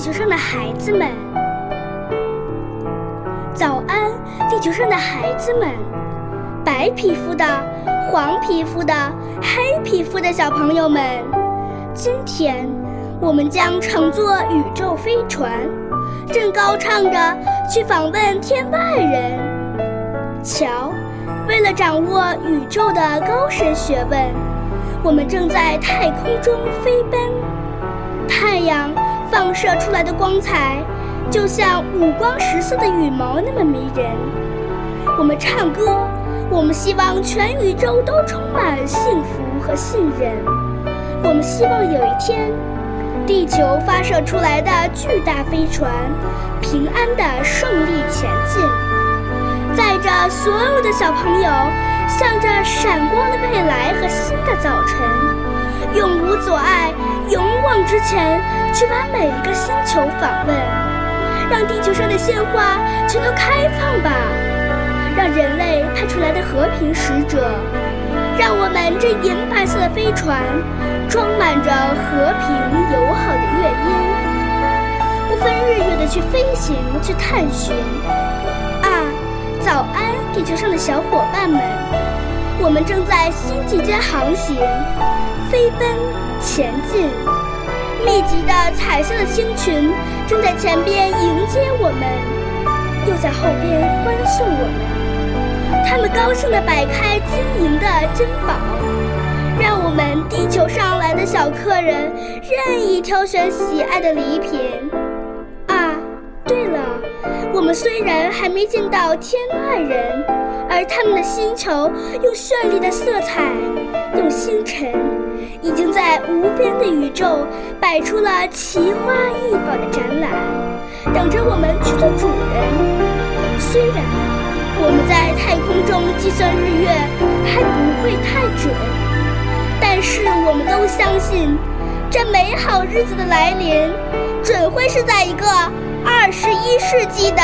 地球上的孩子们！早安，地球上的孩子们！白皮肤的、黄皮肤的、黑皮肤的小朋友们，今天我们将乘坐宇宙飞船，正高唱着去访问天外人。瞧，为了掌握宇宙的高深学问，我们正在太空中飞奔。太阳放射出来的光彩，就像五光十色的羽毛那么迷人。我们唱歌，我们希望全宇宙都充满幸福和信任。我们希望有一天，地球发射出来的巨大飞船，平安地顺利前进，载着所有的小朋友，向着闪光的未来和新的早晨，永无阻碍。勇往直前，去把每一个星球访问，让地球上的鲜花全都开放吧！让人类派出来的和平使者，让我们这银白色的飞船装满着和平友好的乐音，不分日月的去飞行，去探寻。啊，早安，地球上的小伙伴们！我们正在星际间航行，飞奔前进。密集的彩色的星群正在前边迎接我们，又在后边欢送我们。他们高兴地摆开晶莹的珍宝，让我们地球上来的小客人任意挑选喜爱的礼品。啊，对了，我们虽然还没见到天外人。而他们的星球用绚丽的色彩，用星辰，已经在无边的宇宙摆出了奇花异宝的展览，等着我们去做主人。虽然我们在太空中计算日月还不会太准，但是我们都相信，这美好日子的来临，准会是在一个二十一世纪的。